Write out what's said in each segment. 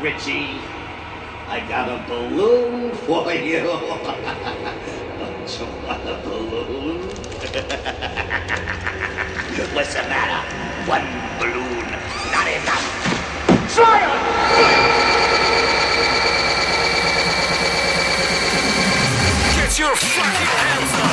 Richie. I got a balloon for you. Don't you want a balloon? What's the matter? One balloon, not enough. Try Get your fucking hands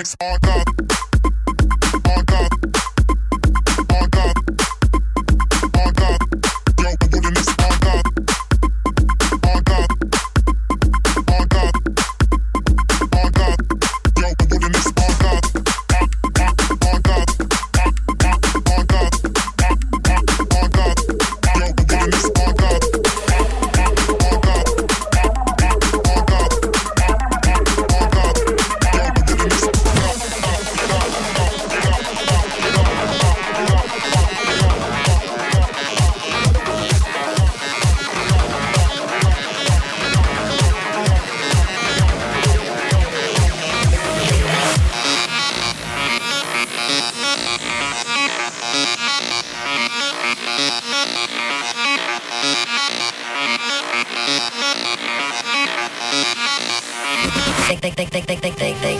next hard dog. they, they, they, they, they, they.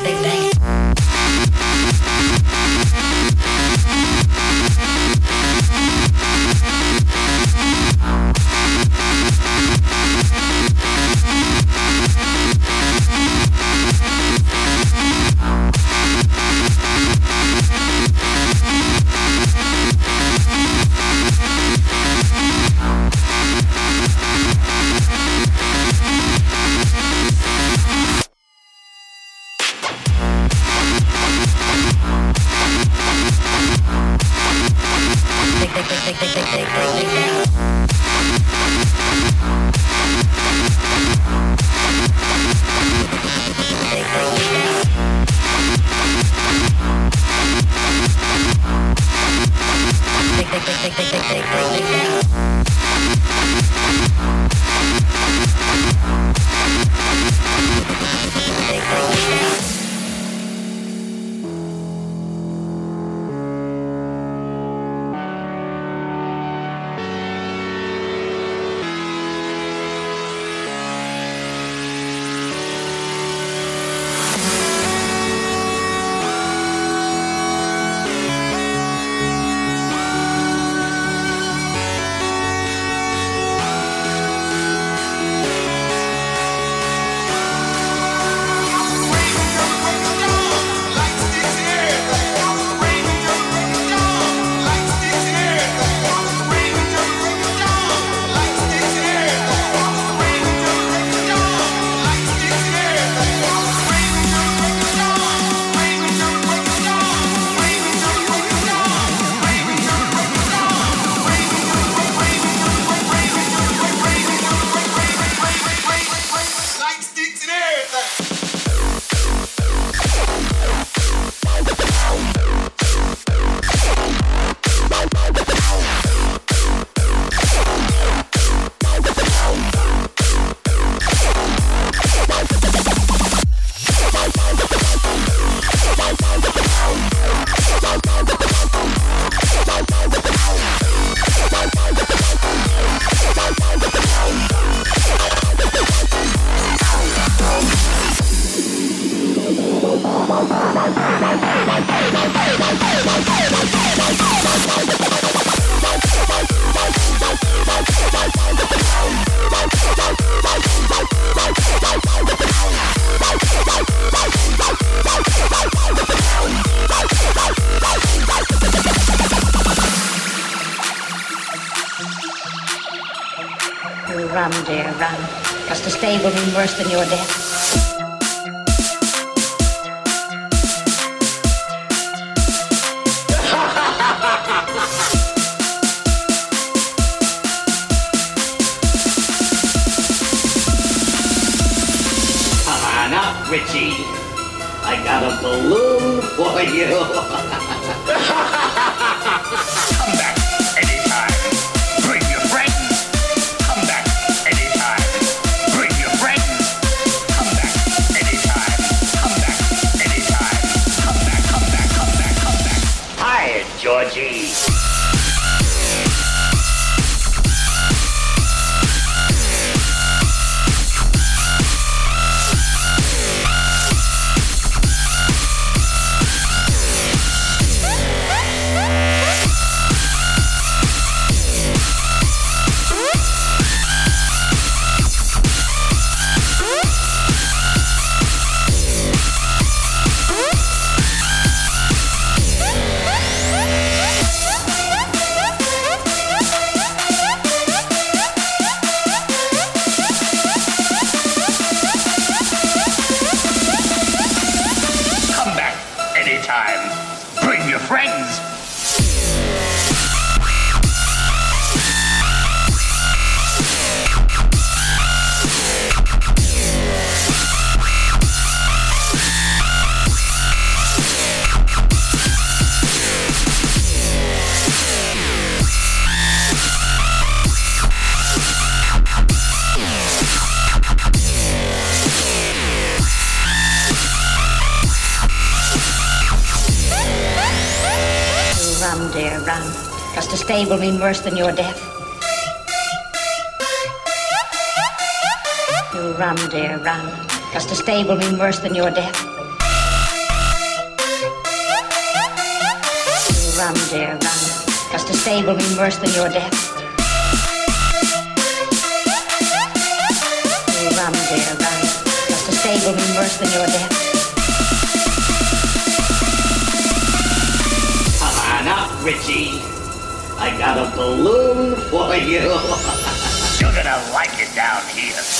Worse than your death. Come on up, Richie. I got a balloon for you. disable me worse than your death. You run, dear, run. Because disable me worse than your death. You run, dear, run. Because disable me worse than your death. You run, dear, run. Because disable me worse than your death. Richie. I got a balloon for you. You're gonna like it down here.